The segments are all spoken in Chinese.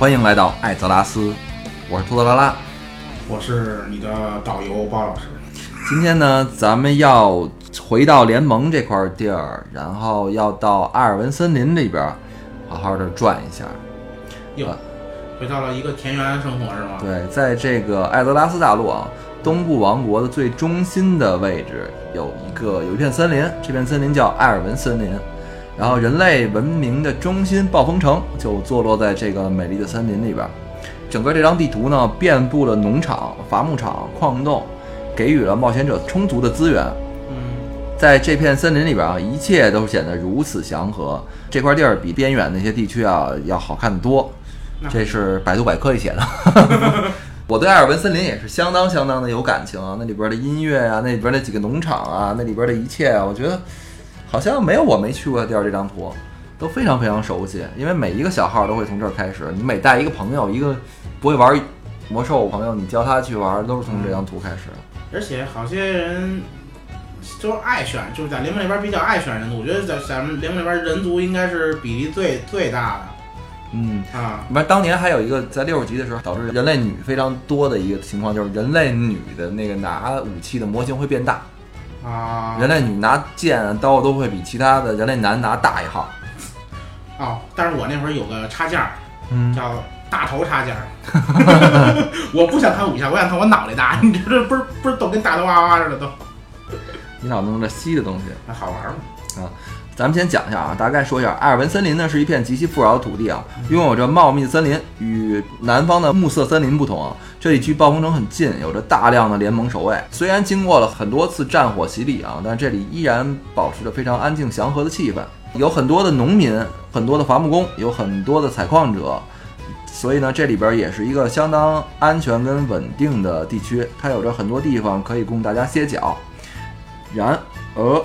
欢迎来到艾泽拉斯，我是兔子拉拉。我是你的导游包老师。今天呢，咱们要回到联盟这块地儿，然后要到阿尔文森林里边，好好的转一下。哟回到了一个田园生活是吗？对，在这个艾泽拉斯大陆啊，东部王国的最中心的位置有一个有一片森林，这片森林叫艾尔文森林。然后人类文明的中心暴风城就坐落在这个美丽的森林里边。整个这张地图呢，遍布了农场、伐木场、矿洞，给予了冒险者充足的资源。嗯，在这片森林里边啊，一切都显得如此祥和。这块地儿比边远那些地区啊要好看得多。这是百度百科里写的。我对艾尔文森林也是相当相当的有感情啊，那里边的音乐啊，那里边那几个农场啊，那里边的一切啊，我觉得好像没有我没去过的地儿。这张图都非常非常熟悉，因为每一个小号都会从这儿开始。你每带一个朋友，一个不会玩魔兽朋友，你教他去玩，都是从这张图开始。而且好些人就是爱选，就是在联盟里边比较爱选人族。我觉得在咱们联盟里边人族应该是比例最最大的嗯，啊。不是，当年还有一个在六十级的时候，导致人类女非常多的一个情况，就是人类女的那个拿武器的模型会变大。啊，人类女拿剑刀都会比其他的人类男拿大一号。哦，但是我那会儿有个插件儿嗯，叫大头插件儿 我不想看武侠，我想看我脑袋大。你这这不是不是都跟大头娃娃似的都？你老弄这稀的东西。那好玩吗？咱们先讲一下啊，大概说一下，埃尔文森林呢是一片极其富饶的土地啊，拥有着茂密的森林。与南方的暮色森林不同啊，这里距暴风城很近，有着大量的联盟守卫。虽然经过了很多次战火洗礼啊，但这里依然保持着非常安静祥和的气氛。有很多的农民，很多的伐木工，有很多的采矿者，所以呢，这里边也是一个相当安全跟稳定的地区。它有着很多地方可以供大家歇脚。然而，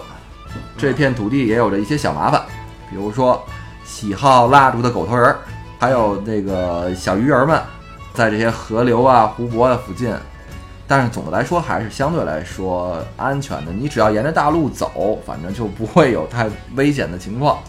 这片土地也有着一些小麻烦，比如说喜好蜡烛的狗头人，还有那个小鱼儿们，在这些河流啊、湖泊啊附近。但是总的来说还是相对来说安全的。你只要沿着大路走，反正就不会有太危险的情况。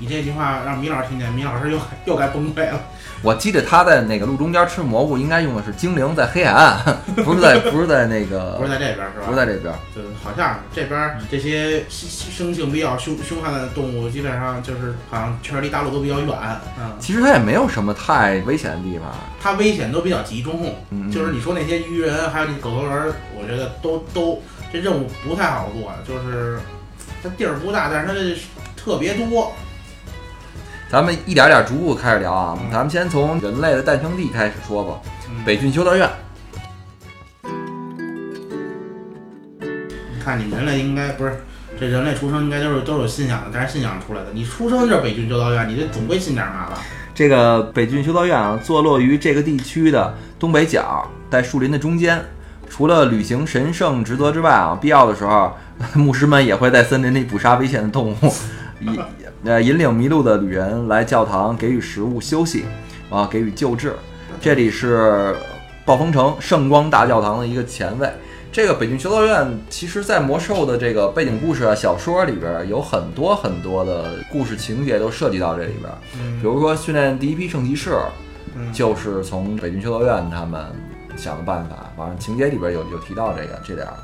你这句话让米老师听见，米老师又又该崩溃了。我记得他在那个路中间吃蘑菇，应该用的是精灵在黑海岸，不是在 不是在那个不是在这边是吧？不是在这边。就是好像这边这些生性比较凶凶悍的动物，基本上就是好像确实离大陆都比较远，嗯，其实它也没有什么太危险的地方。它危险都比较集中。嗯，就是你说那些鱼人，还有那狗头人，我觉得都都这任务不太好做，就是它地儿不大，但是它这特别多。咱们一点点逐步开始聊啊，嗯咱们先从人类的诞生地开始说吧。嗯北郡修道院，你看你们人类应该不是这人类出生应该都是都是有信仰的，但是信仰出来的。你出生就是北郡修道院，你这总归信点嘛吧？这个北郡修道院啊，坐落于这个地区的东北角，在树林的中间。除了履行神圣职责之外啊，必要的时候，牧师们也会在森林里捕杀危险的动物，引 呃引领迷路的旅人来教堂给予食物、休息啊，给予救治。这里是暴风城圣光大教堂的一个前卫。这个北郡修道院，其实在魔兽的这个背景故事啊、小说里边，有很多很多的故事情节都涉及到这里边。嗯比如说训练第一批圣骑士，嗯，就是从北郡修道院他们想的办法。反正情节里边有有提到这个这点儿，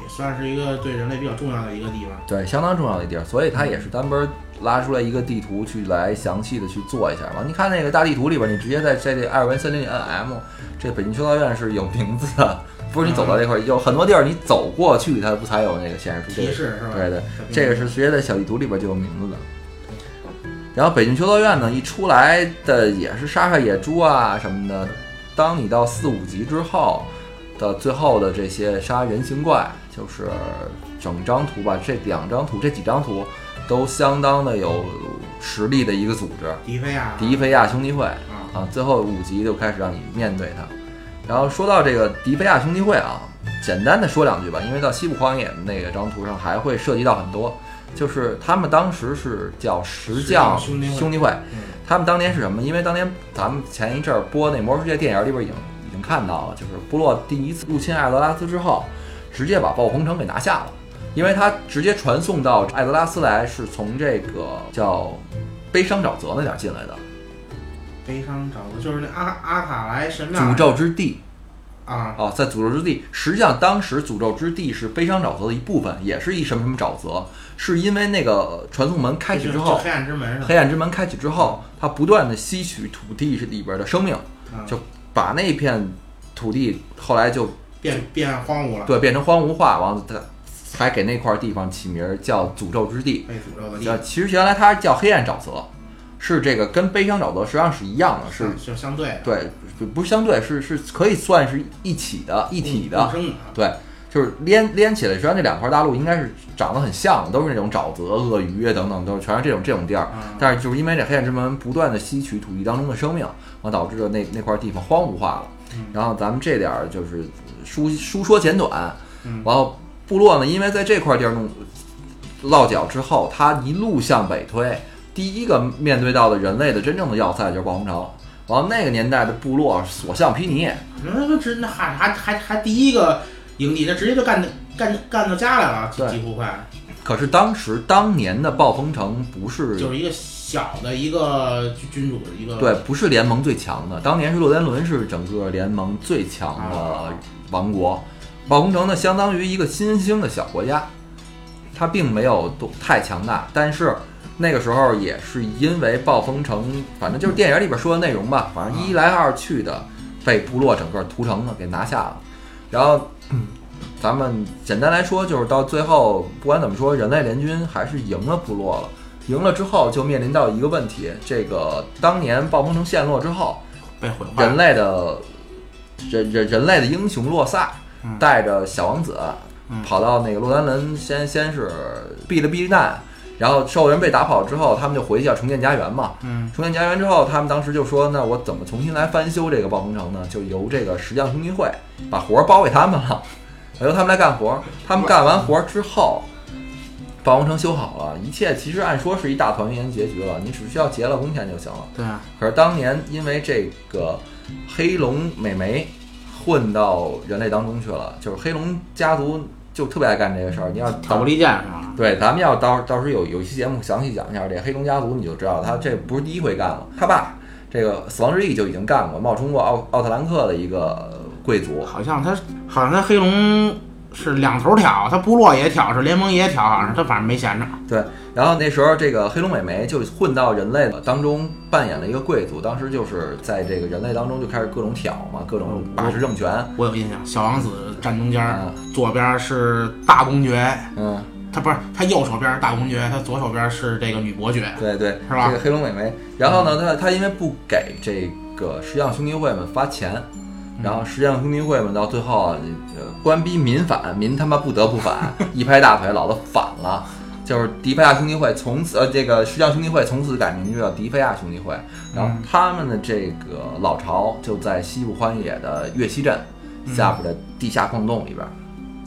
也算是一个对人类比较重要的一个地方。对，相当重要的一地儿，所以它也是单本儿拉出来一个地图去来详细的去做一下嘛。你看那个大地图里边，你直接在这这艾尔文森林里摁 M，这北京修道院是有名字的，不是你走到这块儿，有很多地儿你走过去，它不才有那个显示出这个。提示是吧？对对，这个是直接在小地图里边就有名字的。然后北京修道院呢，一出来的也是杀杀野猪啊什么的。当你到四五级之后的最后的这些杀人形怪，就是整张图吧，这两张图、这几张图都相当的有实力的一个组织迪菲亚，——迪菲亚兄弟会啊，啊。最后五集就开始让你面对它。然后说到这个迪菲亚兄弟会啊，简单的说两句吧，因为到西部荒野的那个张图上还会涉及到很多。就是他们当时是叫石匠兄弟会兄弟会，嗯他们当年是什么？因为当年咱们前一阵儿播那《魔兽世界》电影里边已经已经看到了，就是部落第一次入侵艾泽拉斯之后，直接把暴风城给拿下了，因为他直接传送到艾泽拉斯来是从这个叫悲伤沼泽那点儿进来的。悲伤沼泽就是那阿阿卡莱神庙诅咒之地啊，哦，在诅咒之地，实际上当时诅咒之地是悲伤沼泽的一部分，也是一什么什么沼泽，是因为那个传送门开启之后黑暗之门？黑暗之门开启之后，它不断的吸取土地里边的生命，啊就把那片土地后来就变变荒芜了，对变成荒芜化，完了它才给那块地方起名儿叫诅咒之地。被诅咒的地叫其实原来它叫黑暗沼泽，是这个跟悲伤沼泽实际上是一样的，是就相对的对，不不是相对，是是可以算是一起的、一体的对，就是连连起来。实际上这两块大陆应该是长得很像的，都是那种沼泽、鳄鱼啊等等，都是全是这种这种地儿。啊但是就是因为这黑暗之门不断的吸取土地当中的生命，完导致了那那块地方荒芜化了。嗯然后咱们这点儿就是书书说简短，嗯然后部落呢，因为在这块地儿弄落脚之后，他一路向北推，第一个面对到的人类的真正的要塞就是暴风城。然后那个年代的部落所向披靡，那那直那还还还还第一个营地，那直接就干干干到家来了，几几乎快可是当时当年的暴风城不是就是一个小的一个君君主的一个对，不是联盟最强的。当年是洛丹伦是整个联盟最强的啊王国，暴风城呢相当于一个新兴的小国家，它并没有多太强大。但是那个时候也是因为暴风城，反正就是电影里边说的内容吧，反正一来二去的被部落整个屠城呢给拿下了。然后咱们简单来说，就是到最后，不管怎么说，人类联军还是赢了部落了。赢了之后，就面临到一个问题：这个当年暴风城陷落之后，被毁坏人类的人人人类的英雄洛萨嗯带着小王子嗯跑到那个洛丹伦，先先是避了避难，然后兽人被打跑之后，他们就回去要重建家园嘛。嗯重建家园之后，他们当时就说：“那我怎么重新来翻修这个暴风城呢？就由这个石匠兄弟会把活儿包给他们了，由他们来干活儿。他们干完活儿之后，暴风城修好了，一切其实按说是一大团圆结局了，你只需要结了工钱就行了。对啊，可是当年因为这个黑龙美眉混到人类当中去了，就是黑龙家族就特别爱干这个事儿。你要挑拨离间是吧？对，咱们要到到时候有有一期节目详细讲一下这黑龙家族，你就知道他这不是第一回干了。他爸这个死亡之翼就已经干过，冒充过奥奥特兰克的一个贵族。好像他好像他黑龙是两头挑，他部落也挑，是联盟也挑，好像是他反正没闲着。对，然后那时候这个黑龙美眉就混到人类当中扮演了一个贵族，当时就是在这个人类当中就开始各种挑嘛，各种把持政权。我有印象，小王子站中间，啊，左边是大公爵，嗯，他不是他右手边是大公爵，他左手边是这个女伯爵。对对，是吧这个黑龙美眉，然后呢，他他因为不给这个石匠兄弟会们发钱，然后石匠兄弟会嘛到最后官逼民反，民他妈不得不反，一拍大腿，老子反了。就是迪菲亚兄弟会从此，呃，这个石匠兄弟会从此改名就叫迪菲亚兄弟会。然后他们的这个老巢就在西部荒野的岳西镇下边的地下矿洞里边。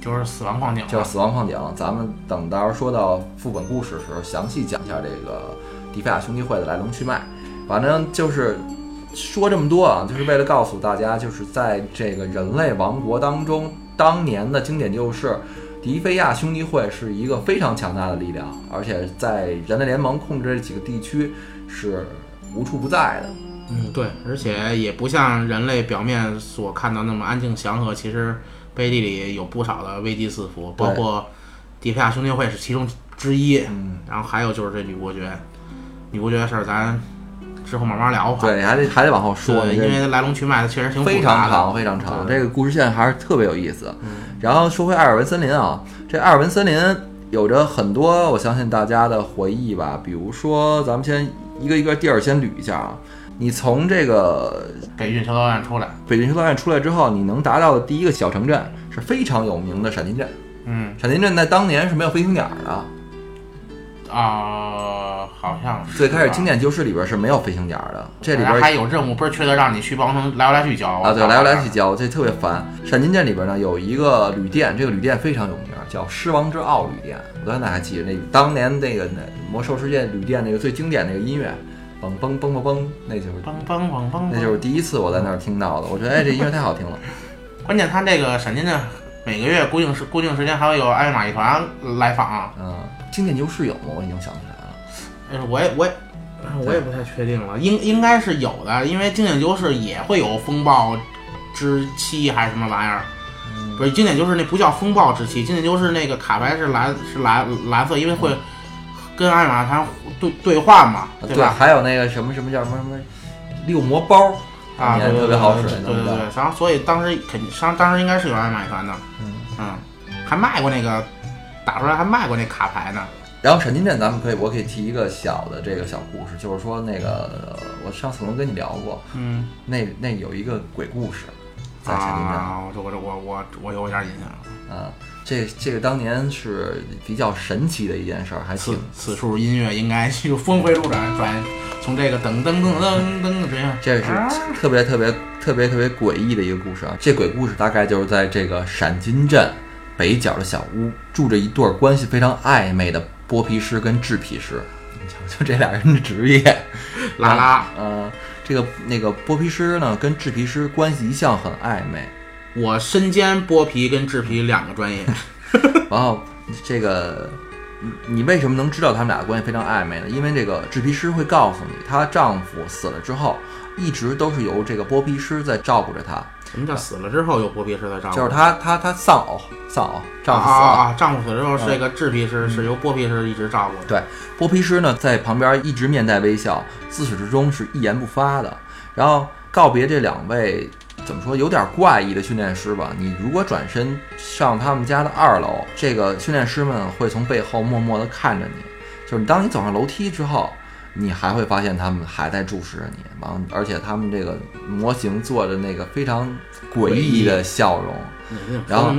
就是死亡矿井，就是死亡矿井。咱们等到时候说到副本故事的时候，详细讲一下这个迪菲亚兄弟会的来龙去脉。反正就是说这么多啊，就是为了告诉大家，就是在这个人类王国当中，当年的经典就是迪菲亚兄弟会是一个非常强大的力量，而且在人类联盟控制这几个地区是无处不在的。嗯，对，而且也不像人类表面所看到那么安静祥和，其实背地里有不少的危机四伏，包括迪菲亚兄弟会是其中之一，嗯，然后还有就是这女伯爵，女伯爵的事儿咱之后慢慢聊吧。对，还得还得往后说因为来龙去脉的确实挺复非常长，非常长。这个故事线还是特别有意思。嗯然后说回艾尔文森林啊，这艾尔文森林有着很多我相信大家的回忆吧。比如说，咱们先一个一个地儿先捋一下啊。你从这个北郡修道院出来，北京修道院出来之后，你能达到的第一个小城镇是非常有名的闪电镇。嗯闪电镇在当年是没有飞行点的，啊、好像是最开始经典旧事里边是没有飞行点的。这里边还有任务，不是缺德让你去帮忙来回来去交啊，对，来回来去交，这特别烦。闪金镇里边呢有一个旅店，这个旅店非常有名，叫狮王之傲旅店。我到现在还记得那当年那个那魔兽世界旅店那个最经典那个音乐，嘣嘣嘣嘣嘣，那就是嘣嘣嘣嘣，那就是第一次我在那儿听到的。我觉得哎，这音乐太好听了。关键他这个闪金镇每个月固定时固定时间还会有艾维玛一团来访，嗯，经典旧事有吗？我已经想不起来了。呃，我也我也我也不太确定了，应应该是有的，因为经典优势也会有风暴之期还是什么玩意儿。不是经典优势那不叫风暴之期，经典优势那个卡牌是蓝是蓝蓝色，因为会跟艾玛谈兑兑换嘛，对吧？还有那个什么什么叫什么什么六魔包啊，对对对特别好使，对对对。然后所以当时肯定，当当时应该是有人买团的，嗯嗯，还卖过那个打出来还卖过那卡牌呢。然后闪金镇，咱们可以，我可以提一个小的这个小故事，就是说那个我上次能跟你聊过，嗯，那那有一个鬼故事，在闪金镇，啊，我我我我我有点印象。啊，这这个当年是比较神奇的一件事儿，还此挺此处音乐应该就峰回路转，转从这个噔噔噔噔噔这样，这是特别特别特别特别诡异的一个故事啊！这鬼故事大概就是在这个闪金镇北角的小屋，住着一对儿关系非常暧昧的剥皮师跟制皮师。你瞧瞧这俩人的职业，拉拉。呃，这个那个剥皮师呢跟制皮师关系一向很暧昧，我身兼剥皮跟制皮两个专业，然后这个你你为什么能知道他们俩的关系非常暧昧呢？因为这个制皮师会告诉你，她丈夫死了之后，一直都是由这个剥皮师在照顾着她。什么叫死了之后有剥皮师在照顾？就是她她她丧偶丧偶，丈夫啊死了。啊啊！丈夫死了之后，这个制皮师是由剥皮师一直照顾的。对，剥皮师呢在旁边一直面带微笑，自始至终是一言不发的。然后告别这两位怎么说有点怪异的训练师吧，你如果转身上他们家的二楼，这个训练师们会从背后默默地看着你。就是你当你走上楼梯之后，你还会发现他们还在注视着你，完了，而且他们这个模型做的那个非常诡异的笑容。然后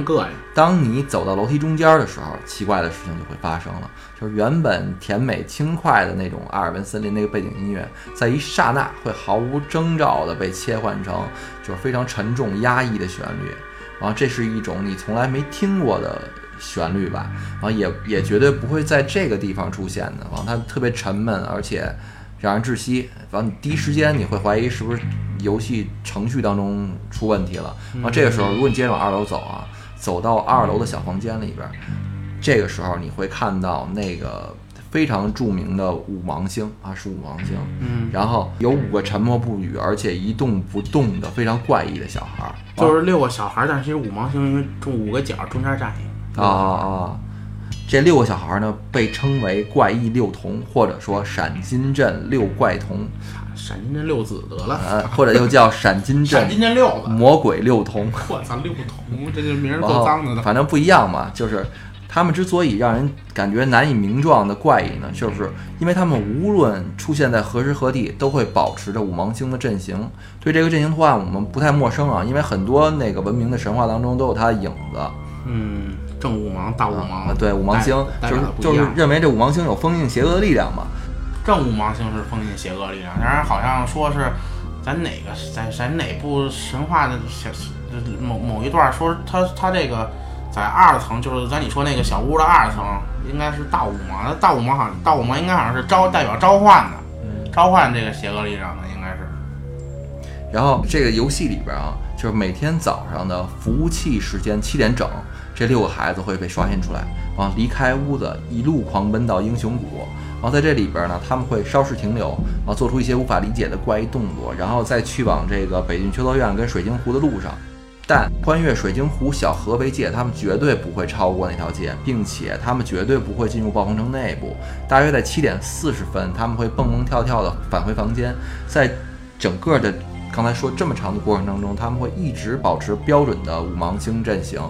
当你走到楼梯中间的时候，奇怪的事情就会发生了，就是原本甜美轻快的那种阿尔文森林那个背景音乐，在一刹那会毫无征兆的被切换成就是非常沉重压抑的旋律，然后这是一种你从来没听过的旋律吧，然后也也绝对不会在这个地方出现的，然后它特别沉闷，而且让人窒息，然后你第一时间你会怀疑是不是游戏程序当中出问题了。然后这个时候，如果你接着往二楼走啊，走到二楼的小房间里边，这个时候你会看到那个非常著名的五芒星啊，是五芒星。嗯，然后有五个沉默不语，而且一动不动的非常怪异的小孩儿，就是六个小孩儿，但是其实五芒星因为中五个角，中间站一个啊啊啊！这六个小孩儿呢，被称为怪异六童，或者说闪金镇六怪童，闪金镇六子得了，呃，或者又叫闪金闪镇六子，魔鬼六童。我操，六童，这这名儿够脏的呢。反正不一样嘛，就是他们之所以让人感觉难以名状的怪异呢，就是因为他们无论出现在何时何地，都会保持着五芒星的阵型。对这个阵型图案我们不太陌生啊，因为很多那个文明的神话当中都有它的影子。嗯，正五芒、大五芒啊，，对，五芒星代就是就是认为这五芒星有封印邪恶的力量嘛。正五芒星是封印邪恶力量，当然好像说是咱哪个咱咱哪部神话的小某某一段说他他这个在二层，就是咱你说那个小屋的二层，应该是大五芒，那大五芒好像大五芒应该好像是召代表召唤的，嗯召唤这个邪恶力量的应该是。然后这个游戏里边啊，就是每天早上的服务器时间七点整，这六个孩子会被刷新出来，然后离开屋子，一路狂奔到英雄谷。然后在这里边呢，他们会稍事停留，然后做出一些无法理解的怪异动作，然后再去往这个北郡修道院跟水晶湖的路上。但穿越水晶湖小河为界，他们绝对不会超过那条界，并且他们绝对不会进入暴风城内部。大约在七点四十分，他们会蹦蹦跳跳的返回房间，在整个的刚才说这么长的过程当中，他们会一直保持标准的五芒星阵型，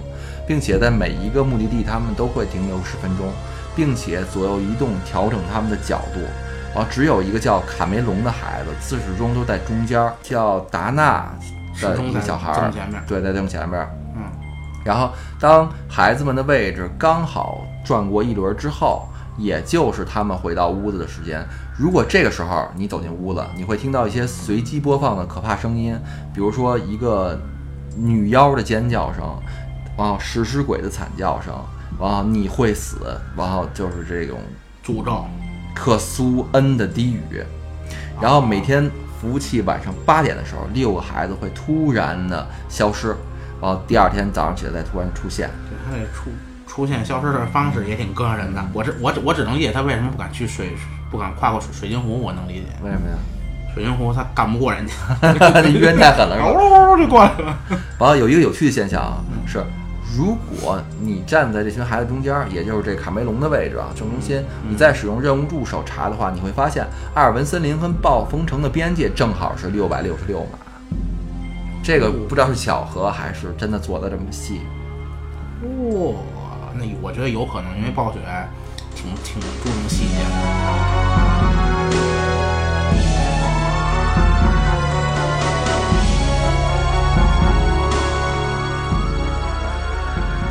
并且在每一个目的地他们都会停留十分钟，并且左右移动调整他们的角度。然后只有一个叫卡梅隆的孩子，自始至终都在中间，叫达纳的一个小孩儿正前面，对，在正前面。嗯，然后当孩子们的位置刚好转过一轮之后，也就是他们回到屋子的时间。如果这个时候你走进屋子，你会听到一些随机播放的可怕声音，比如说一个女妖的尖叫声，然后食尸鬼的惨叫声，然后你会死，然后就是这种诅咒。克苏恩的低语。然后每天服务器晚上八点的时候，六个孩子会突然的消失，然后第二天早上起来再突然出现。对，他得出出现消失的方式也挺膈应人的。我这我我只能理解他为什么不敢去水，不敢跨过水水晶湖，我能理解。为什么呀？水晶湖他干不过人家，你人太狠了，是吧？嗷就过来了。完了，有一个有趣的现象啊，是如果你站在这群孩子中间儿，也就是这卡梅隆的位置啊，正中心，你再使用任务助手查的话，你会发现阿尔文森林跟暴风城的边界正好是六百六十六码。这个不知道是巧合还是真的做的这么细。哇、那我觉得有可能，因为暴雪挺挺注重细节的。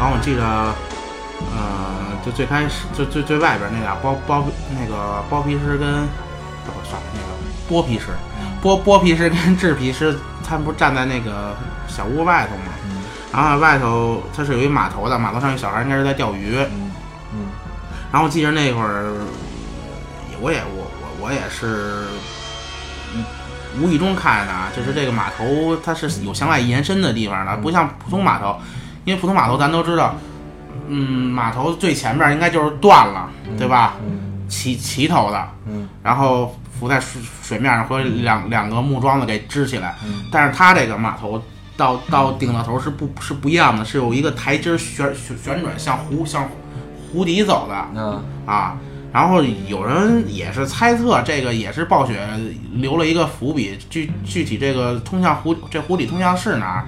后我记得，呃，就最开始，就最最外边那俩包包那个包皮师跟，哦算了，那个剥皮师，剥剥皮师跟 制皮师，他们不是站在那个小屋外头吗？然后外头它是有一码头的，码头上有小孩应该是在钓鱼。嗯嗯然后我记得那会儿，我也我我我也是无意中看的啊，就是这个码头它是有向外延伸的地方的，不像普通码头，因为普通码头咱都知道，嗯，码头最前面应该就是断了，对吧？嗯齐齐头的，嗯然后浮在水水面上，和两两个木桩子给支起来。嗯但是它这个码头到到顶到头是不是不一样的，是有一个台阶儿旋旋旋转，向湖向湖底走的嗯啊。然后有人也是猜测，这个也是暴雪留了一个伏笔，具具体这个通向湖这湖底通向是哪儿，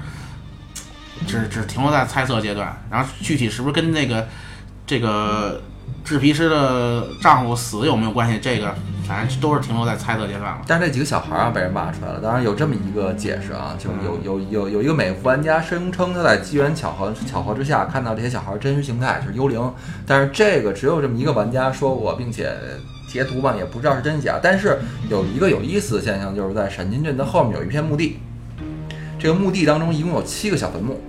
只只停留在猜测阶段。然后具体是不是跟那个这个制皮师的丈夫死有没有关系，这个反正都是停留在猜测阶段了。但是这几个小孩儿啊被人骂出来了，当然有这么一个解释啊，就是有有有有一个美服玩家声称他在机缘巧合巧合之下看到这些小孩儿真实形态就是幽灵，但是这个只有这么一个玩家说过，并且截图吧也不知道是真假。但是有一个有意思的现象，就是在闪金镇的后面有一片墓地，这个墓地当中一共有七个小坟墓，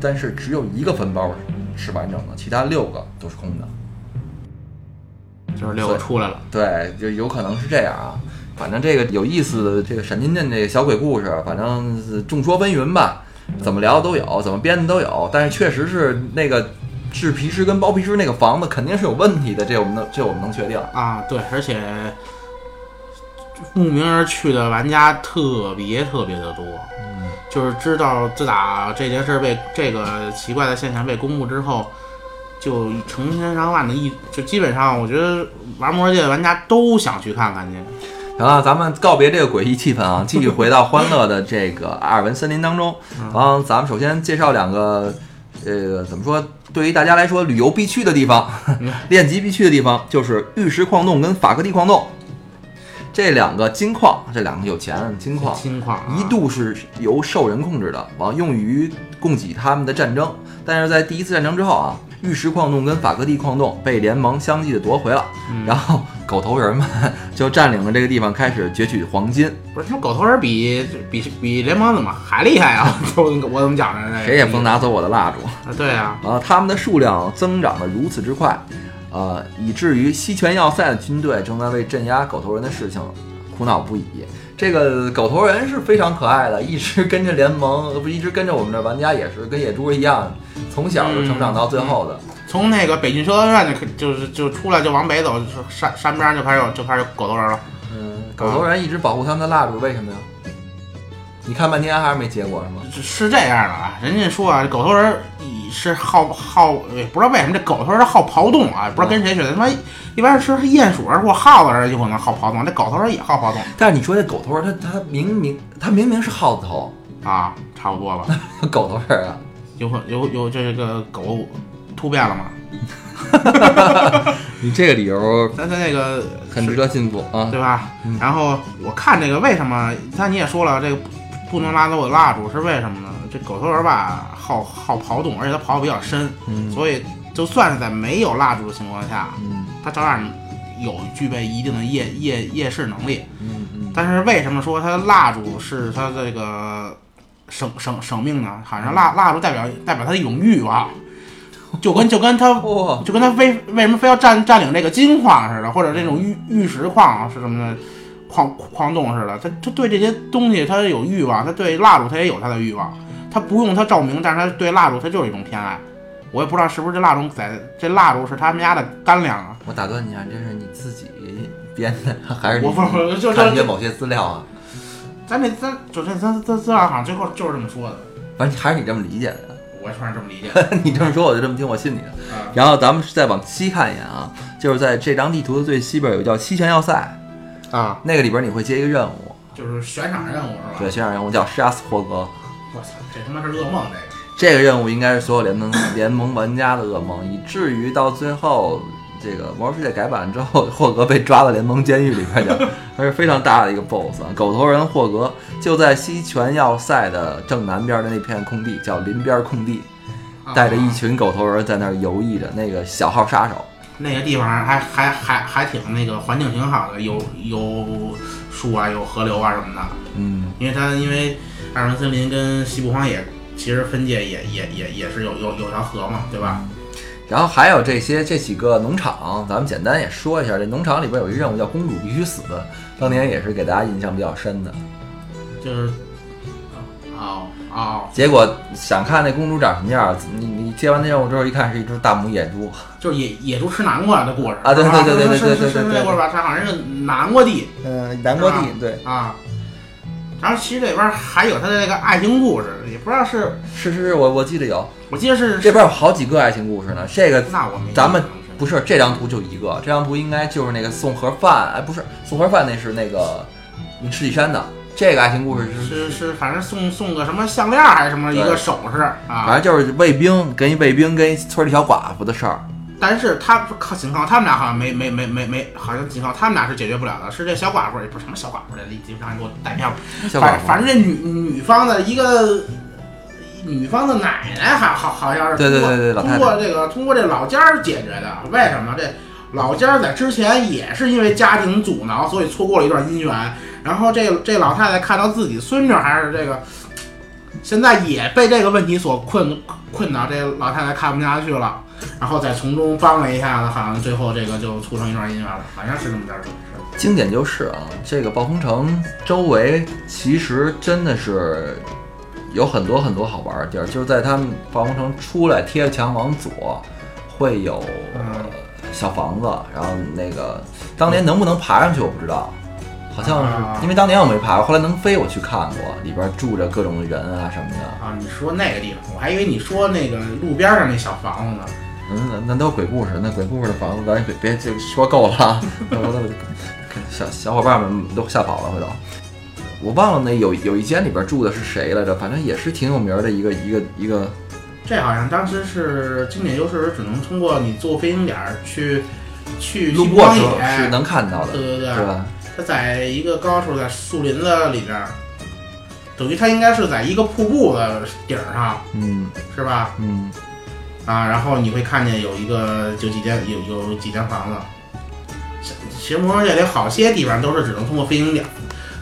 但是只有一个坟包是完整的，其他六个都是空的。就是六个出来了，对，就有可能是这样啊。反正这个有意思的这个闪金镇这个小鬼故事，反正是众说纷纭吧，怎么聊的都有，怎么编的都有。但是确实是那个制皮师跟包皮师那个房子肯定是有问题的，这我们能这我们能确定。啊，对，而且慕名而去的玩家特别特别的多，嗯，就是知道自打这件事儿被这个奇怪的现象被公布之后，就成千上万的一，就基本上我觉得玩魔兽界的玩家都想去看看去。行了，咱们告别这个诡异气氛啊，继续回到欢乐的这个阿尔文森林当中。然后，咱们首先介绍两个，呃，怎么说？对于大家来说，旅游必去的地方，练级必去的地方，就是玉石矿洞跟法克蒂矿洞。这两个金矿，这两个有钱的金矿，金矿、啊、一度是由兽人控制的，完用于供给他们的战争。但是在第一次战争之后啊，玉石矿洞跟法克蒂矿洞被联盟相继的夺回了，嗯然后狗头人们就占领了这个地方，开始攫取黄金。不是，他们狗头人比比比联盟怎么还厉害啊？我我怎么讲的？谁也不能拿走我的蜡烛。啊！对啊，啊，他们的数量增长的如此之快，呃，以至于西泉要塞的军队正在为镇压狗头人的事情苦恼不已。这个狗头人是非常可爱的，一直跟着联盟，不一直跟着我们这玩家，也是跟野猪一样，从小就成长到最后的。从那个北郡修道院就就是就出来就往北走，山山边就开始有就开始有狗头人了。嗯，狗头人一直保护他们的蜡烛，为什么呀？你看半天还是没结果是吗？是是这样的啊，人家说啊，这狗头人以是好好，也不知道为什么这狗头人好刨洞啊，不知道跟谁学的。他妈一般是鼹鼠人或耗子人有可能好刨洞，这狗头人也好刨洞但是你说这狗头人，他他明明他明明是耗子头，啊，差不多吧。狗头人啊，有可有有这个狗突变了吗？你这个理由 咱咱那个很值得进步啊。对吧？嗯然后我看这个为什么，刚才你也说了，这个不不能拉走我的蜡烛是为什么呢？这狗头人吧，好好跑动，而且它跑的比较深，嗯所以就算是在没有蜡烛的情况下，嗯它照样有具备一定的夜夜夜视能力。嗯嗯，但是为什么说它蜡烛是它这个生生生命呢？好像蜡蜡烛代表代表它的一种欲望，就跟就跟他，就跟他非为什么非要占占领这个金矿似的，或者这种玉玉石矿是什么的矿矿洞似的，他他对这些东西他有欲望，他对蜡烛他也有他的欲望，他不用它照明，但是他对蜡烛他就是一种偏爱。我也不知道是不是这蜡烛在这蜡烛是他们家的干粮啊？我打断你啊，这是你自己编的，还是你我不是就是看一些某些资料啊？咱这咱就这咱咱资料好像最后就是这么说的，反正还是你这么理解的呀。我反正这么理解。你这么说我就这么听，我信你的。啊，然后咱们再往西看一眼啊，就是在这张地图的最西边有叫西泉要塞，啊，那个里边你会接一个任务，就是悬赏任务是吧？对，悬赏任务叫杀死霍格。我操，这他妈是噩梦这个。这个任务应该是所有联盟 联盟玩家的噩梦，以至于到最后，这个《魔兽世界》改版之后，霍格被抓到联盟监狱里边去，他是非常大的一个 BOSS 啊。狗头人霍格就在西泉要塞的正南边的那片空地，叫林边空地，带着一群狗头人在那儿游弋着，那个小号杀手。那个地方还还还还挺那个环境挺好的，有有树啊，有河流啊什么的。嗯，因为它因为艾尔文森林跟西部荒野其实分界也也也也是有有有条河嘛，对吧？然后还有这些这几个农场，咱们简单也说一下。这农场里边有一任务叫“公主必须死”，当年也是给大家印象比较深的。就是哦哦，结果想看那公主长什么样，你你接完那任务之后一看是一只大母野猪，就是野野猪吃南瓜的故事啊对对对对是是是是对对对对那故事吧？它好像是南瓜地嗯，南瓜地对，啊。然后其实这边还有他的那个爱情故事，也不知道是是是是，我我记得有，我记得是这边有好几个爱情故事呢。这个那我没咱们不是这张图就一个，这张图应该就是那个送盒饭，哎，不是送盒饭，那是那个赤羽山的。这个爱情故事是，是是，反正送送个什么项链儿还是什么一个首饰啊。反正就是卫兵跟一卫兵跟一村里小寡妇的事儿。但是他靠仅靠他们俩好像没没没没没，好像仅靠他们俩是解决不了的，是这小寡妇也不是什么小寡妇这基本上给我带偏了。小寡妇，反反正这女女方的一个女方的奶奶好好好像是对对通过对通过这个通过这老家儿解决的。为什么这老家儿在之前也是因为家庭阻挠，所以错过了一段姻缘。然后这这老太太看到自己孙女儿还是这个，现在也被这个问题所困困到，这老太太看不下去了，然后再从中帮了一下子，好像最后这个就促成一段姻缘了，好像是这么点儿。经典就是啊，这个暴风城周围其实真的是有很多很多好玩的地儿，就是在他们暴风城出来贴着墙往左，会有嗯小房子，然后那个当年能不能爬上去我不知道，好像啊是因为当年我没爬过，后来能飞我去看过，里边住着各种人啊什么的，啊，你说那个地方，我还以为你说那个路边上那小房子呢。嗯，那那都是鬼故事，那鬼故事的房子咱别别就说够了 小小伙伴们都吓跑了，回头。我忘了那有有一间里边住的是谁来着，反正也是挺有名的一个一个一个，这好像当时是经典优势，只能通过你坐飞行点儿去去路过时是。能看到的，对对对，是吧？它在一个高处，在树林子里边儿，等于它应该是在一个瀑布的顶儿上，嗯是吧？嗯，啊，然后你会看见有一个就几间有有几间房子。其实魔兽世界里好些地方都是只能通过飞行点、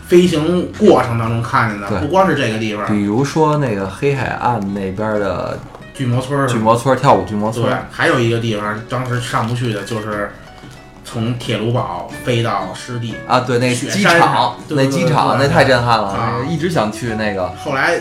飞行过程当中看见的，不光是这个地方，比如说那个黑海岸那边的巨魔村儿巨魔村跳舞巨魔村对村，，还有一个地方当时上不去的，就是从铁炉堡飞到湿地。啊，对，那机场那机场那太震撼了啊，一直想去那个。后来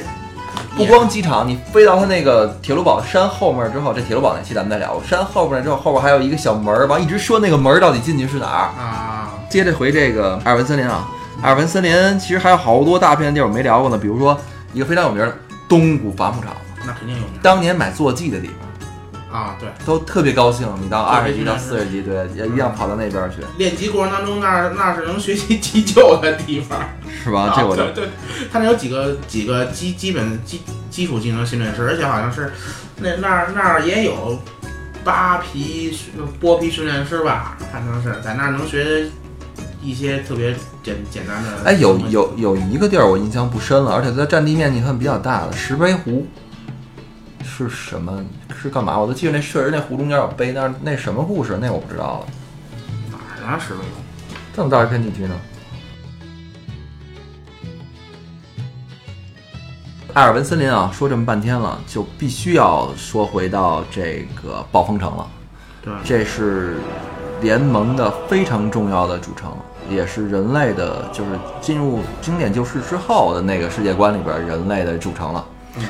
不光机场，你飞到它那个铁路堡山后面之后，这铁路堡那期咱们再聊。山后面之后，后边还有一个小门儿，完一直说那个门儿到底进去是哪儿。啊，接着回这个艾尔文森林啊，艾尔文森林其实还有好多大片的地儿我没聊过呢，比如说一个非常有名的东谷伐木场，那肯定有名当年买坐骑的地方啊。对，都特别高兴，你到二十级到对四十级，对，也一样跑到那边去，练级过程当中，那儿那是能学习急救的地方。是吧？这我就对对，他那有几个几个基基本基基础技能训练师，而且好像是那那儿那儿也有扒皮剥皮训练师吧，反正是在那儿能学一些特别简简单的。哎，有有有一个地儿我印象不深了，而且它占地面积算比较大的石碑湖，是什么？是干嘛？我都记得那确实那湖中间有碑，但是那什么故事那我不知道了。哪儿啊？石碑这么大一片地区呢？艾尔文森林啊，说这么半天了，就必须要说回到这个暴风城了。对，这是联盟的非常重要的主城，也是人类的，就是进入经典救世之后的那个世界观里边人类的主城了。嗯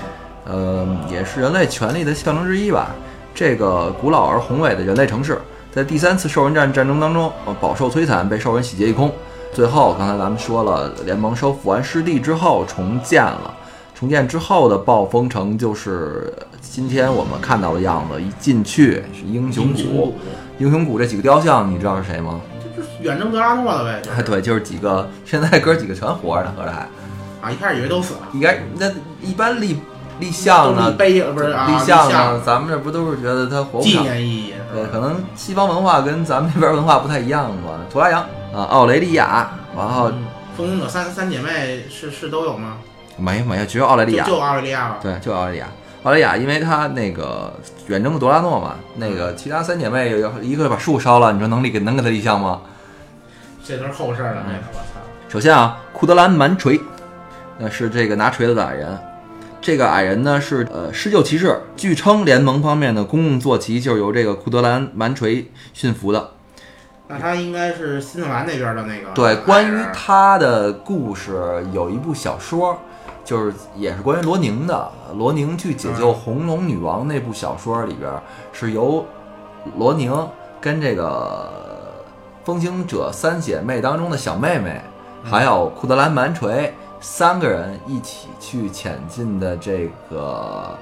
呃，也是人类权利的象征之一吧。这个古老而宏伟的人类城市，在第三次兽人战战争当中，呃饱受摧残，被兽人洗劫一空。最后，刚才咱们说了，联盟收复完失地之后重建了。重建之后的暴风城就是今天我们看到的样子。一进去是英雄谷，英雄谷这几个雕像，你知道是谁吗？这就是远征德拉诺的呗。对，就是几个，现在哥几个全活着呢，合着还啊，一开始以为都死了。应该那一般立立像呢不是啊，立立像呢，咱们这不都是觉得他活不纪？念意义。对，可能西方文化跟咱们这边文化不太一样吧。图拉扬啊，奥雷利亚，然后嗯风行者三三姐妹是是都有吗？没有没有，只有奥雷利亚，就就奥雷利亚吧。对，就奥雷利亚。奥雷利亚，因为他那个远征的多拉诺嘛，那个其他三姐妹有一个把树烧了，你说能立给能给他立像吗？这都是后事儿了，那个我操。首先啊，库德兰蛮锤，那是这个拿锤子打人。这个矮人呢是呃施救骑士，据称联盟方面的公共坐骑就是由这个库德兰蛮锤驯服的。那他应该是新西兰那边的那个。对，关于他的故事有一部小说，就是也是关于罗宁的。罗宁去解救红龙女王那部小说里边，是由罗宁跟这个风行者三姐妹当中的小妹妹，还有库德兰蛮锤三个人一起去前进的这个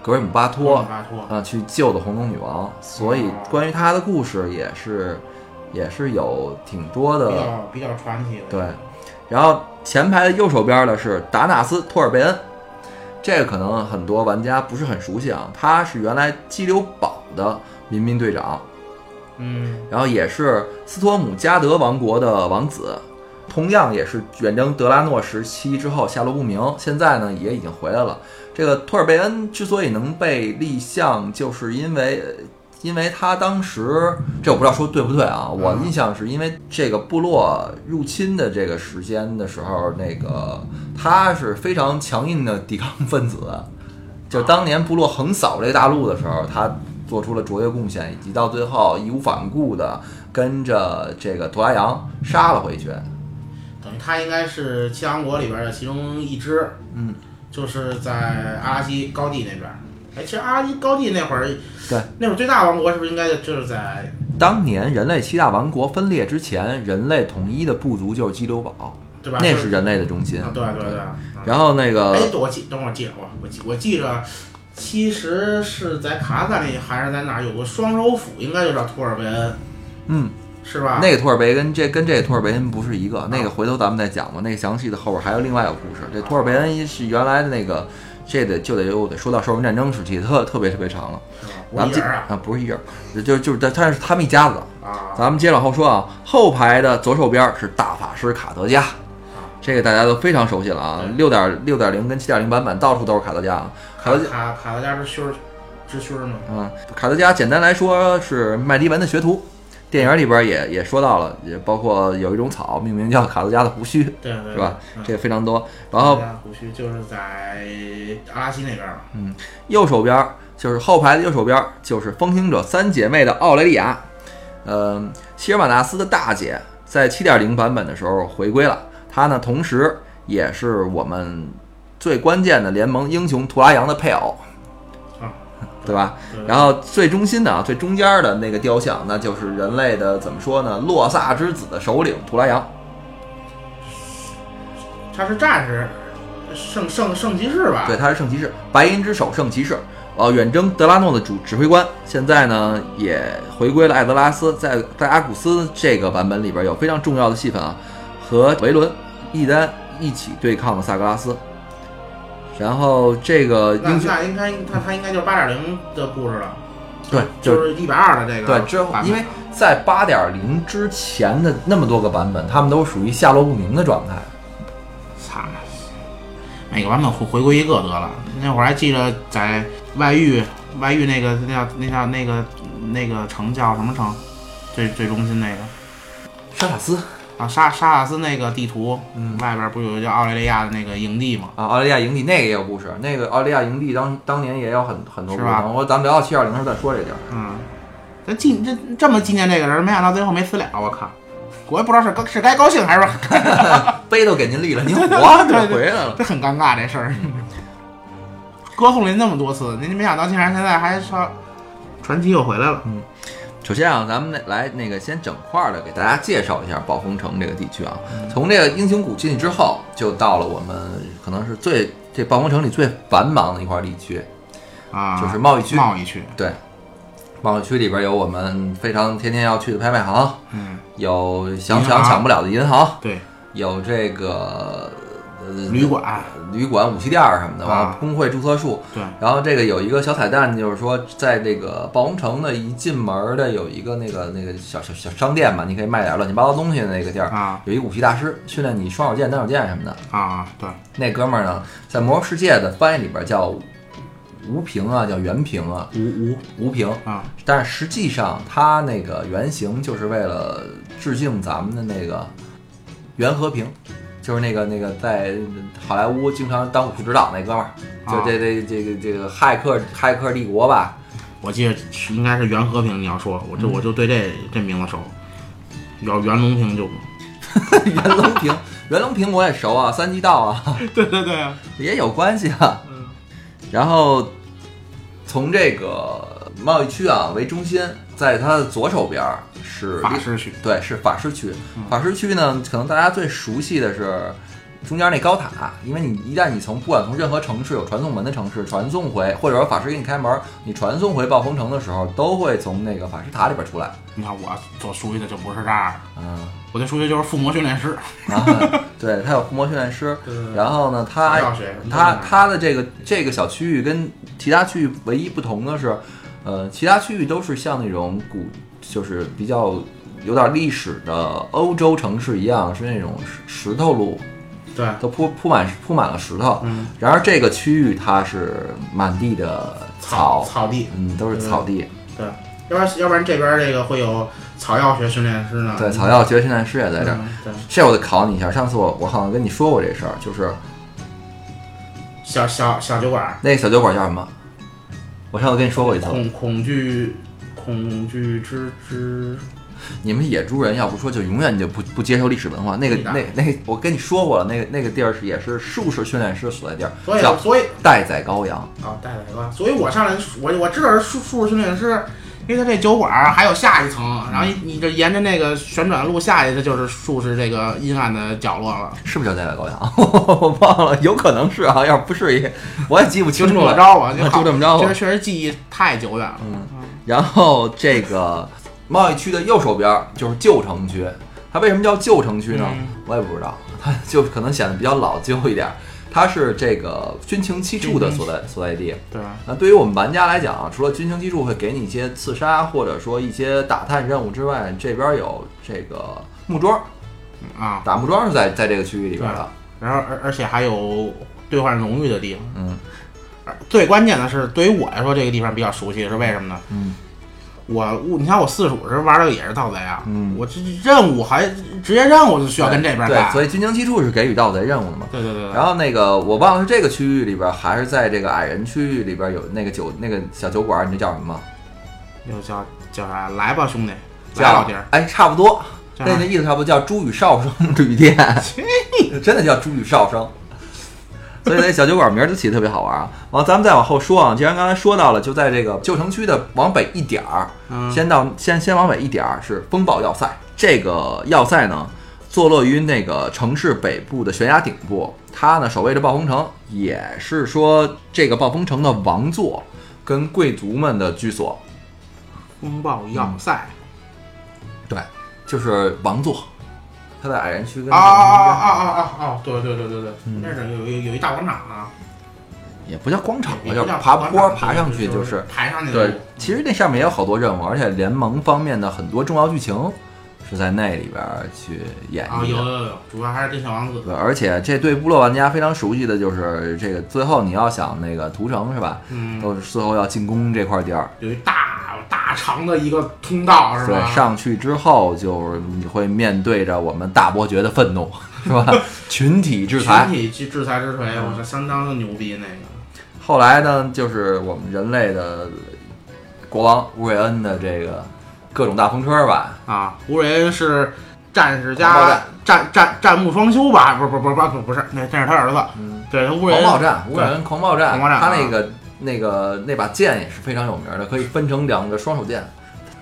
格瑞姆巴托巴托。啊，去救的红龙女王。所以关于他的故事也是也是有挺多的比。较比较传奇的。对，然后前排的右手边的是达纳斯·托尔贝恩，这个可能很多玩家不是很熟悉啊，他是原来激流堡的民兵队长，嗯，然后也是斯托姆加德王国的王子，同样也是远征德拉诺时期之后下落不明，现在呢也已经回来了。这个托尔贝恩之所以能被立项，就是因为。因为他当时，这我不知道说对不对啊？我印象是因为这个部落入侵的这个时间的时候，那个他是非常强硬的抵抗分子，就当年部落横扫这个大陆的时候，他做出了卓越贡献，以及到最后义无反顾的跟着这个图拉扬杀了回去。等于他应该是七王国里边的其中一支。嗯，就是在阿拉西高地那边。哎，其实阿拉西高地那会儿，对，那会儿最大王国是不是应该就是在当年人类七大王国分裂之前，人类统一的部族就是激流堡，对吧？那是人类的中心啊，。对对对。然后那个哎，我记，等会儿记着我，我记我记着，其实是在卡拉赞里还是在哪儿有个双手斧，应该就叫托尔维恩，嗯，是吧？那个托尔贝恩这跟这个托尔贝恩不是一个，那个回头咱们再讲吧。那个详细的后边还有另外一个故事。这托尔贝恩是原来的那个，这得就得又得说到兽人战争时期，特特别特别长了。咱们接啊啊，不是一人，就就是他他是他们一家子。啊，咱们接着往后说啊，后排的左手边是大法师卡德加，这个大家都非常熟悉了啊。六点六点零跟七点零版本到处都是卡德加啊。卡卡德加，卡卡德加是须儿，知须儿吗？嗯，卡德加简单来说是麦迪文的学徒。电影里边也也说到了，也包括有一种草命名叫卡德加的胡须，对对，是吧？嗯这个非常多。然后胡须就是在阿拉西那边儿，右手边就是后排的右手边就是风行者三姐妹的奥雷利亚，呃，希尔瓦纳斯的大姐在七点零版本的时候回归了，她呢同时也是我们最关键的联盟英雄图拉扬的配偶，啊，对吧？然后最中心的啊，最中间的那个雕像，那就是人类的怎么说呢？洛萨之子的首领图拉扬。他是战士，圣圣圣骑士吧？对，他是圣骑士，白银之手圣骑士，呃，远征德拉诺的主指挥官，现在呢也回归了艾泽拉斯，在在阿古斯这个版本里边有非常重要的戏份啊，和维伦、伊丹一起对抗了萨格拉斯。然后这个那英雄那应该他他应该就是八点零的故事了，对就是一百二的这个对之后因为在八点零之前的那么多个版本，他们都属于下落不明的状态。操，每个版本回回归一个得了。那会儿还记得在外域外域那个那叫那叫那个那个城叫什么城？最最中心那个沙塔斯啊，沙沙塔斯那个地图，嗯外边不有个叫奥利利亚的那个营地吗？啊，奥雷利亚营地那个也有故事，那个奥雷利亚营地当当年也有很很多故事。是吧我咱们聊到七二零的时候再说这地儿。嗯，这纪这这么纪念这个人，没想到最后没死了，我靠！我也不知道是是该高兴还是 碑都给您立了，您活着回来了。这很尴尬这事儿。歌颂您那么多次，您没想到竟然现在还说传奇又回来了。首先啊，咱们那来那个先整块儿的给大家介绍一下暴风城这个地区啊。从这个英雄谷进去之后，就到了我们可能是最这暴风城里最繁忙的一块地区，啊，就是贸易区。贸易区，对，贸易区里边有我们非常天天要去的拍卖行，嗯，有想银行抢抢不了的银行，对，有这个呃旅馆，旅馆、武器店儿什么的，啊。工会注册处。对，然后这个有一个小彩蛋，就是说在这个暴风城的一进门儿的有一个那个那个小小小商店嘛，你可以卖点乱七八糟东西的那个地儿，啊。有一个武器大师训练你双手剑、单手剑什么的。啊，对，那哥们儿呢，在魔兽世界的翻译里边叫吴平啊，叫袁平啊，吴吴。吴平。啊，但是实际上他那个原型就是为了致敬咱们的那个袁和平，就是那个那个在好莱坞经常当武术指导那哥们儿，就啊这这这个这个骇客骇客帝国吧，我记得是应该是袁和平，你要说，我嗯就我就对这这名字熟，要袁隆平就，袁隆平，袁隆平我也熟啊，三级道啊，对对对，也有关系啊。嗯然后从这个贸易区啊为中心，在它的左手边儿是法师区，对，是法师区。嗯。法师区呢，可能大家最熟悉的是中间那高塔，因为你一旦你从不管从任何城市有传送门的城市传送回，或者说法师给你开门，你传送回暴风城的时候，都会从那个法师塔里边出来。你看我所熟悉的就不是这儿，嗯。我最熟悉就是附魔训练师，啊，对，他有附魔训练师。然后呢，它药学它它的这个这个小区域跟其他区域唯一不同的是，呃，其他区域都是像那种古，就是比较有点历史的欧洲城市一样，是那种石石头路，对，都铺铺满铺满了石头。嗯，然而这个区域它是满地的草，草地，嗯，都是草地。对，要不然要不然这边这个会有草药学训练师呢，对，草药学训练师也在这儿。嗯对，这我得考你一下，上次我我好像跟你说过这事儿，就是小小小酒馆，那个小酒馆叫什么？我上次跟你说过一次。恐恐惧恐惧之之，你们野猪人要不说就永远就不不接受历史文化。那个那那我跟你说过了，那个那个地儿是也是术士训练师所在地儿，所以叫所以待宰羔羊。啊，待宰羔羊，所以我上来我我知道是术术士训练师，因为它这酒馆儿还有下一层，然后你你这沿着那个旋转路下去，它就是术士这个阴暗的角落了，是不是叫待宰羔羊？我忘了，有可能是啊，要是不是也我也记不清楚了。这么着吧，就这么着吧确实确实记忆太久远了。嗯然后这个贸易区的右手边儿就是旧城区，它为什么叫旧城区呢？嗯我也不知道，它就可能显得比较老旧一点儿。它是这个军情七处的所在所在地。对，那对于我们玩家来讲啊，除了军情七处会给你一些刺杀或者说一些打探任务之外，这边有这个木桩，啊，打木桩是在在这个区域里边的。然后而而且还有兑换荣誉的地方。嗯而最关键的是，对于我来说，这个地方比较熟悉，是为什么呢？嗯我我你看我四属时玩的也是盗贼啊，嗯我这任务还职业任务就需要跟这边对，干，所以军情七处是给予盗贼任务的嘛。对对对对，然后那个我忘了是这个区域里边，还是在这个矮人区域里边有那个酒那个小酒馆，你这叫什么？又叫叫啥？来吧，兄弟，来老叫弟儿，哎，差不多，那那意思差不多叫朱与少生旅店，真的叫朱与少生。所以那小酒馆名儿就起得特别好玩啊。完，咱们再往后说啊，既然刚才说到了，就在这个旧城区的往北一点儿，嗯，先到先先往北一点儿是风暴要塞。这个要塞呢，坐落于那个城市北部的悬崖顶部，它呢守卫着暴风城，也是说这个暴风城的王座跟贵族们的居所。风暴要塞对，就是王座。它在矮人区跟啊啊啊啊啊啊啊！对对对对对，嗯那是有有有一大广场啊，也不叫广场吧，叫就是爬坡爬上去就是爬。上去对，其实那上面也有好多任务，而且联盟方面的很多重要剧情是在那里边儿去演啊，绎的。有有有，主要还是这小王子，对，而且这对部落玩家非常熟悉的就是这个，最后你要想那个屠城是吧？嗯，都是最后要进攻这块地儿。有一大大长的一个通道是吧对，吧？上去之后就是你会面对着我们大伯爵的愤怒，是吧？群体制裁群。体制制裁之锤，我是相当的牛逼那个。后来呢，就是我们人类的国王乌瑞恩的这个各种大风车吧，啊，湖人是战士狂暴加战战战木双修吧？不是不是不是不是不是，那那是他儿子。嗯，对，吴瑞恩狂暴战，湖人狂暴战，狂暴战啊他那个那个那把剑也是非常有名的，可以分成两个双手剑，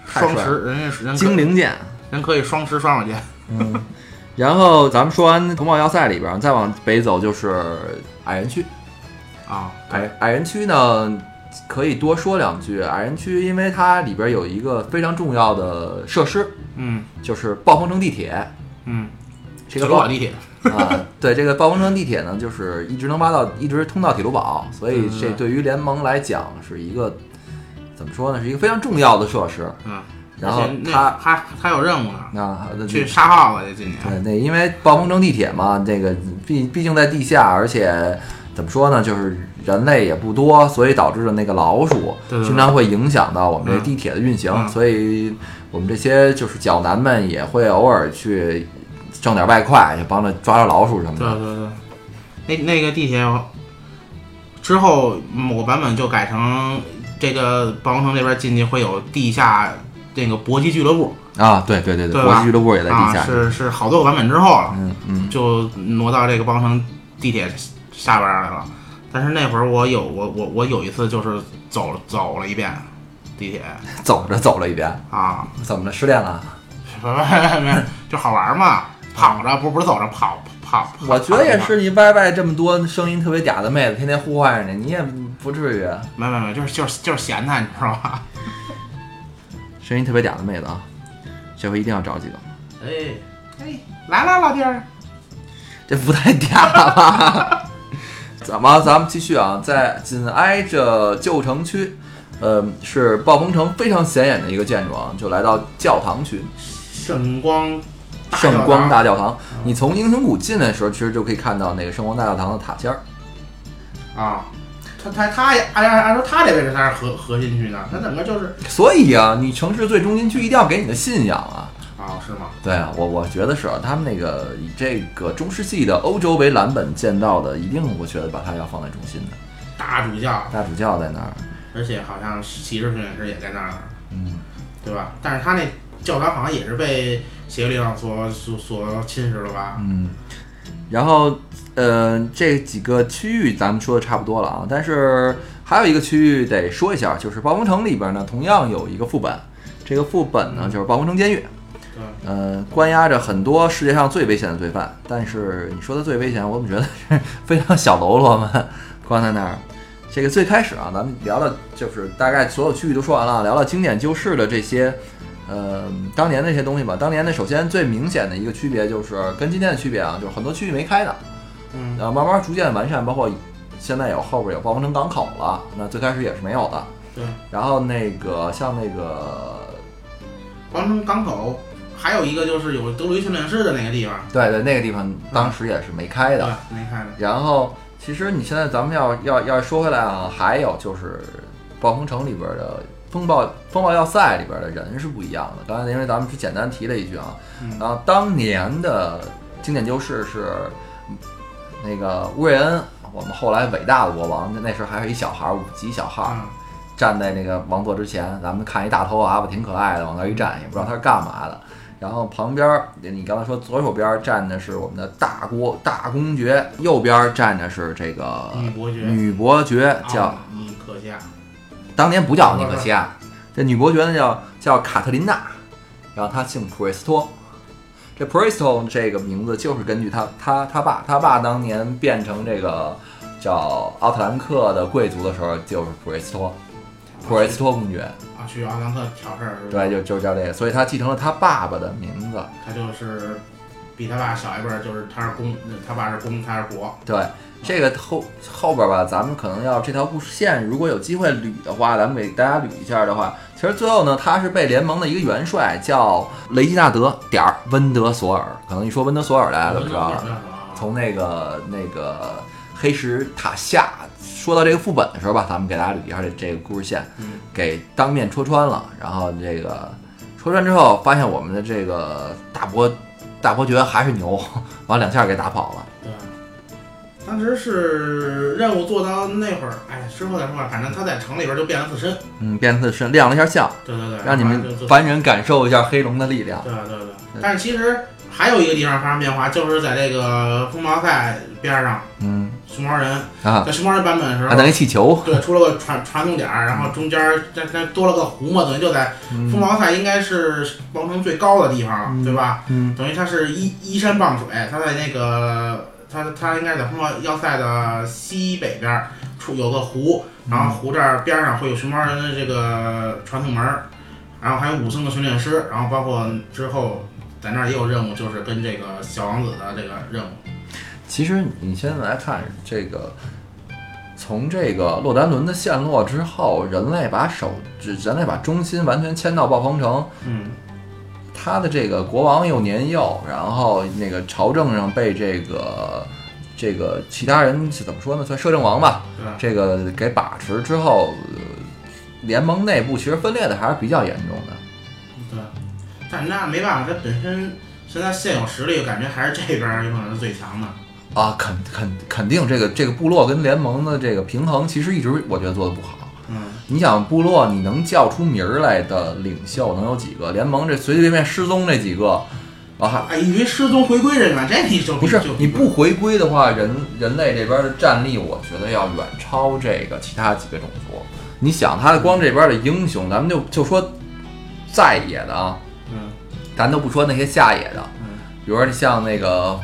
双持，人家是人可精灵剑。人可以双持双手剑。嗯，然后咱们说完同胞要塞里边，再往北走就是矮人区。啊，矮矮人区呢，可以多说两句。矮人区因为它里边有一个非常重要的设施，嗯就是暴风城地铁。嗯，这个暴地铁，啊，对这个暴风城地铁呢，就是一直能挖到，一直通到铁路堡，所以这对于联盟来讲是一个怎么说呢，是一个非常重要的设施。嗯，然后它还还有任务呢，啊，那去杀耗子去今年。对，那因为暴风城地铁嘛，这个毕毕竟在地下，而且怎么说呢，就是人类也不多，所以导致的那个老鼠经常会影响到我们这嗯地铁的运行，嗯所以我们这些就是脚男们也会偶尔去挣点外快，就帮着抓抓老鼠什么的。对对对，那那个地铁之后某个版本就改成这个霸王城这边进去会有地下那个搏击俱乐部，啊，对对对搏击俱乐部也在地啊，下。是是好多个版本之后了，嗯嗯，就挪到这个暴风城地铁下边来了。但是那会儿我有我我我有一次就是走了走了一遍地铁 走着走了一遍，啊，怎么了？失恋了？没没没，就好玩嘛，跑着不不是走着跑跑。我觉得也。是，你歪歪这么多声音特别嗲的妹子，天天呼唤着你，你也不至于。没没没，就是就是就是闲他，你知道吧？声音特别嗲的妹子啊，这回一定要找几个。哎哎，来了老弟儿。这不太嗲吧？怎么？咱们继续啊，在紧挨着旧城区，呃，是暴风城非常显眼的一个建筑啊，就来到教堂区，圣光圣光大教堂。你从英雄谷进来的时候，其实就可以看到那个圣光大教堂的塔尖儿。啊，他他他也按按按说他这位置才是核核心区呢，他整个就是所以啊，你城市最中心区一定要给你的信仰啊。啊是吗？对啊，我我觉得是啊，他们那个以这个中世纪的欧洲为蓝本建造的，一定我觉得把它要放在中心的。大主教，大主教在那儿，而且好像骑士训练师也在那儿，嗯，对吧？但是他那教堂好像也是被邪恶力量所所所侵蚀了吧？嗯，然后呃，这几个区域咱们说的差不多了啊，但是还有一个区域得说一下，就是暴风城里边呢，同样有一个副本，这个副本呢就是暴风城监狱，对，呃，关押着很多世界上最危险的罪犯，但是你说的最危险，我怎么觉得是非常小喽啰们关在那儿。这个最开始啊，咱们聊的就是大概所有区域都说完了，聊聊经典旧事的这些，呃，当年那些东西吧。当年的首先最明显的一个区别就是跟今天的区别啊，就是很多区域没开的，嗯然后，慢慢逐渐完善，包括现在有后边有暴风城港口了，那最开始也是没有的。对，然后那个像那个，暴风城港口还有一个就是有德鲁伊训练师的那个地方，对对，那个地方当时也是没开对的。，没开的。然后其实你现在咱们要要要说回来啊，还有就是暴风城里边的风暴风暴要塞里边的人是不一样的。刚才因为咱们只简单提了一句啊，嗯然后当年的经典旧事是那个乌瑞恩，我们后来伟大的国王，那时候还是一小孩儿，五级小孩站在那个王座之前，咱们看一大头娃娃挺可爱的，往那儿一站，也不知道他是干嘛的。然后旁边儿，你刚才说左手边儿站的是我们的大国大公爵，右边儿站的是这个女伯爵女伯爵，叫奥尼克夏，当年不叫尼可西亚，这女伯爵呢叫叫卡特琳娜，然后她姓普瑞斯托。这普瑞斯托这个名字就是根据他他他爸他爸当年变成这个叫奥特兰克的贵族的时候，就是普瑞斯托，普瑞斯托公爵。啊，去奥兰克挑事儿？对，就就叫这个，所以他继承了他爸爸的名字。他就是比他爸小一辈儿，就是他是公，他爸是公，他是国。对，这个后后边吧，咱们可能要这条故事线，如果有机会捋的话，咱们给大家捋一下的话，其实最后呢，他是被联盟的一个元帅叫雷吉纳德点儿温德索尔，可能一说温德索尔大家都知道了。从那个那个黑石塔下说到这个副本的时候吧，咱们给大家捋一下这这个故事线，嗯给当面戳穿了。然后这个戳穿之后，发现我们的这个大伯大伯爵还是牛，完两下给打跑了。对，当时是任务做到那会儿，哎，之后再说吧。反正他在城里边就变了自身。嗯，变自身亮了一下相，对对对，让你们凡人感受一下黑龙的力量。对对对。但是其实还有一个地方发生变化，就是在这个风暴赛边上，嗯。熊猫人啊，在熊猫人版本的时候还，等于气球，对，出了个传传送点儿，然后中间儿这这多了个湖嘛，等于就在嗯。风暴赛应该是王城最高的地方了，嗯。对吧？嗯。等于它是依依山傍水，它在那个它它应该在风暴要塞的西北边儿出有个湖，然后湖这儿边上会有熊猫人的这个传送门儿，然后还有武僧的训练师，然后包括之后在那儿也有任务，就是跟这个小王子的这个任务。其实你现在来看这个，从这个洛丹伦的陷落之后，人类把手，人类把中心完全迁到暴风城，嗯，他的这个国王又年幼，然后那个朝政上被这个这个其他人是怎么说呢？算摄政王吧，对？这个给把持之后，呃联盟内部其实分裂的还是比较严重的。对，但那没办法，他本身现在现有实力，感觉还是这边儿有可能是最强的。啊，肯肯肯定，这个这个部落跟联盟的这个平衡，其实一直我觉得做的不好。嗯，你想部落，你能叫出名儿来的领袖能有几个？联盟这随随便便失踪这几个，啊哈，哎，以为失踪回归人员，这你就不是你不回归的话，人人类这边的战力，我觉得要远超这个其他几个种族。你想，他光这边的英雄，咱们就就说在野的啊，嗯咱都不说那些下野的，嗯，比如说像那个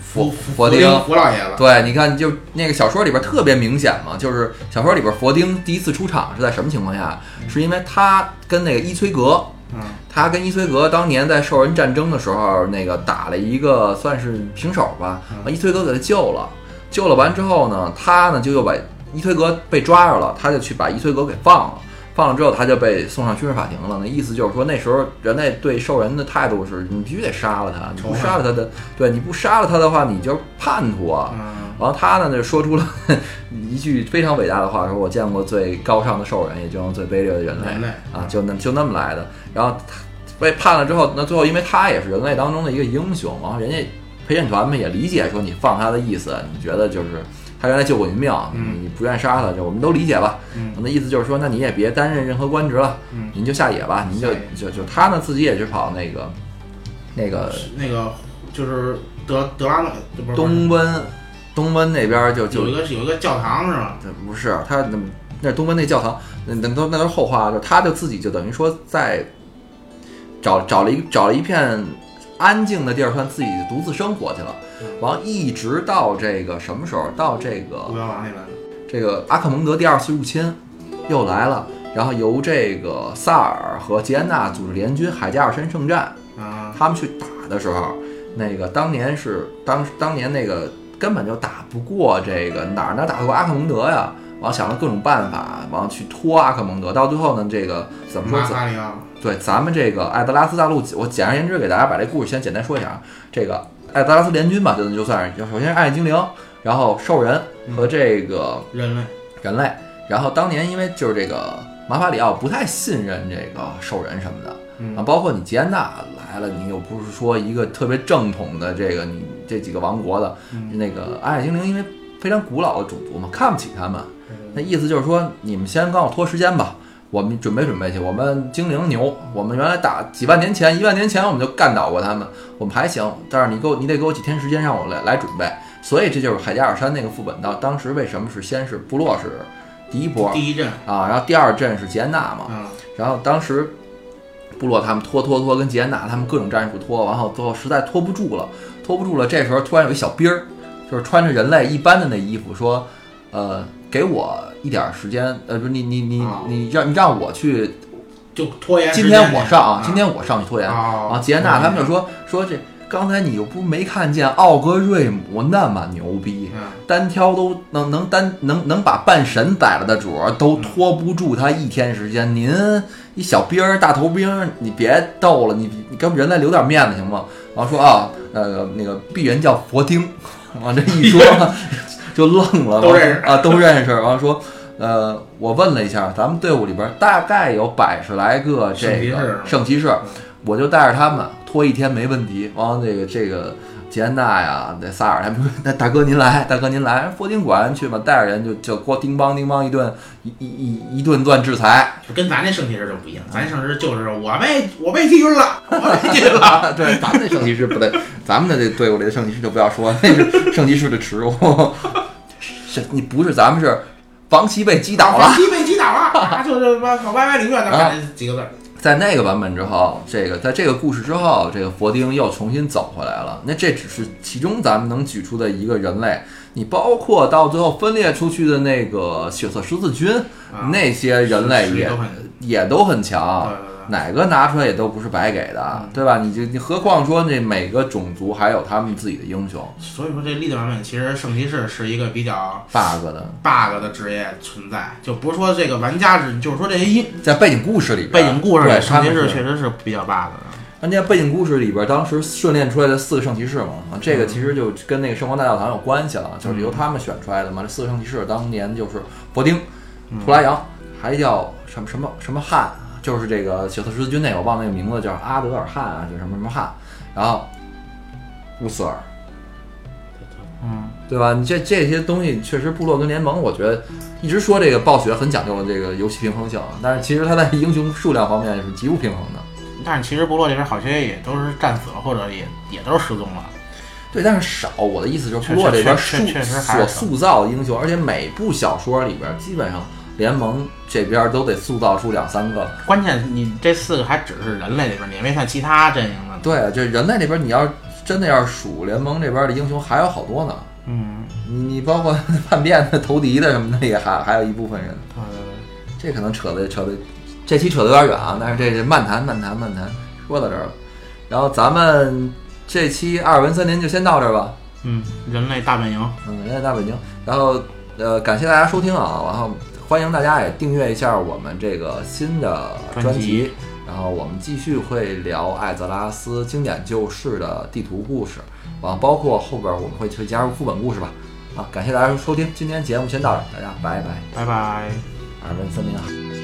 佛佛佛丁，佛老爷子，对，你看，就那个小说里边特别明显嘛，就是小说里边佛丁第一次出场是在什么情况下？是因为他跟那个伊崔格，嗯他跟伊崔格当年在兽人战争的时候，那个打了一个算是平手吧，嗯伊崔格给他救了，救了完之后呢，他呢就又把伊崔格被抓着了，他就去把伊崔格给放了。放了之后，他就被送上军事法庭了。那意思就是说，那时候人类对兽人的态度是，你必须得杀了他，你不杀了他的，对，你不杀了他的话，你就是叛徒啊。嗯然后他呢就说出了 一句非常伟大的话，说我见过最高尚的兽人，也见过最卑劣的人类啊，就那就那么来的。然后他被判了之后，那最后因为他也是人类当中的一个英雄，然后人家陪审团们也理解说你放他的意思，你觉得就是他原来救过您命，嗯。你不愿杀他，就我们都理解吧。嗯。那意思就是说，那你也别担任任何官职了，嗯，您就下野吧，您就就就他呢自己也去跑那个那个那个就是德德拉诺，不是东温，东温那边就就有一个有一个教堂是吧？这不是他那那东温那教堂，那那都那都是后话，就他就自己就等于说在找找了一找了一片安静的地儿，算自己独自生活去了。完了，一直到这个什么时候？到这个古标王这个阿克蒙德第二次入侵又来了，然后由这个萨尔和吉安娜组织联军海加尔山圣战，啊，他们去打的时候，那个当年是当当年那个根本就打不过这个哪儿能打得过阿克蒙德呀？完了想了各种办法，然后去拖阿克蒙德，到最后呢，这个怎么说？对，咱们这个艾德拉斯大陆，我简而言之给大家把这故事先简单说一下啊。这个艾德拉斯联军吧，就就算是首先是暗夜精灵，然后兽人和这个人类，人类。然后当年因为就是这个马法里奥不太信任这个兽人什么的，啊，嗯包括你吉安娜来了，你又不是说一个特别正统的这个你这几个王国的嗯那个暗夜精灵，因为非常古老的种族嘛，看不起他们。那意思就是说，你们先帮我拖时间吧，我们准备准备去。我们精灵牛，我们原来打几万年前、一万年前我们就干倒过他们，我们还行。但是你给我，你得给我几天时间让我来来准备。所以这就是海加尔山那个副本到当时为什么是先是部落是第一波第一阵，啊，然后第二阵是吉安娜嘛，啊，然后当时部落他们拖拖拖，跟吉安娜他们各种战术拖，然后最后实在拖不住了，拖不住了。这时候突然有一小兵儿，就是穿着人类一般的那衣服，说：“呃，给我一点时间，呃，不是你你你啊你让你让我去，就拖延今天我上今天我上去拖延。”啊啊，吉安娜他们就说说这刚才你又不没看见奥格瑞姆那么牛逼，嗯单挑都能能单能能把半神宰了的主儿都拖不住他一天时间。您一小兵儿大头兵儿，你别逗了，你你跟人类留点面子行吗？然后说啊，那个那个鄙人叫佛丁，往 这一说 就愣了，都认识啊，都认识。然后说。呃，我问了一下，咱们队伍里边大概有百十来个这个圣骑士我就带着他们拖一天没问题。完了，这个这个吉安娜呀，那萨尔他们说那大哥您来，大哥您来，佛丁果然去吧，带着人就就给我叮邦叮邦一顿一一一一顿乱制裁，就跟咱那圣骑士就不一样，咱圣骑士就是我被我被踢晕了，我被踢晕了。对，咱们那圣骑士不对，咱们的这队伍里的圣骑士就不要说，那是圣骑士的耻辱。是你不是咱们是王琦被击倒了，王琦被击倒了，啊就是歪歪领院的看这几个字儿。在那个版本之后，这个在这个故事之后，这个佛丁又重新走回来了。那这只是其中咱们能举出的一个人类，你包括到最后分裂出去的那个血色十字军，啊那些人类也都很也都很强。对哪个拿出来也都不是白给的，嗯对吧？你就你何况说这每个种族还有他们自己的英雄所以说这历代版本其实圣骑士是一个比较 bug 的，bug 的职业存在，就不是说这个玩家是就是说这些英在背景故事里边，背景故事里对圣骑士确实是比较 bug 的。人家背景故事里边，当时训练出来的四个圣骑士嘛，啊，这个嗯其实就跟那个圣光大教堂有关系了，就是由他们选出来的嘛。这四个圣骑士当年就是伯丁、嗯图拉扬，还叫什么什么什么汉，就是这个血色十字军那，我忘了那个名字，叫阿德尔汉啊，就什么什么汉，然后乌斯尔，嗯，对吧？你这这些东西确实，部落跟联盟，我觉得一直说这个暴雪很讲究这个游戏平衡性，但是其实它在英雄数量方面是极不平衡的。但是其实部落这边好些也都是战死了，或者也也都是失踪了。对，但是少。我的意思就是，确部落这边塑所塑造的英雄，而且每部小说里边基本上联盟这边都得塑造出两三个。关键你这四个还只是人类里边，你还没算其他阵营的。，对，就人类这边你要真的要是数联盟这边的英雄，还有好多呢。嗯，你你包括 叛变的、投敌的什么的，也还还有一部分人。对对对。这可能扯的扯的，这期扯的有点远啊，但是这是漫谈漫谈漫谈，说到这儿了。然后咱们这期阿尔文森林就先到这儿吧。嗯，人类大本营。嗯，人类大本营。然后呃，感谢大家收听啊，然后欢迎大家也订阅一下我们这个新的专专辑然后我们继续会聊艾泽拉斯经典旧事的地图故事，然后包括后边我们会去加入副本故事吧。啊，感谢大家收听，今天节目先到这儿，大家拜拜，拜拜。阿尔文森林好。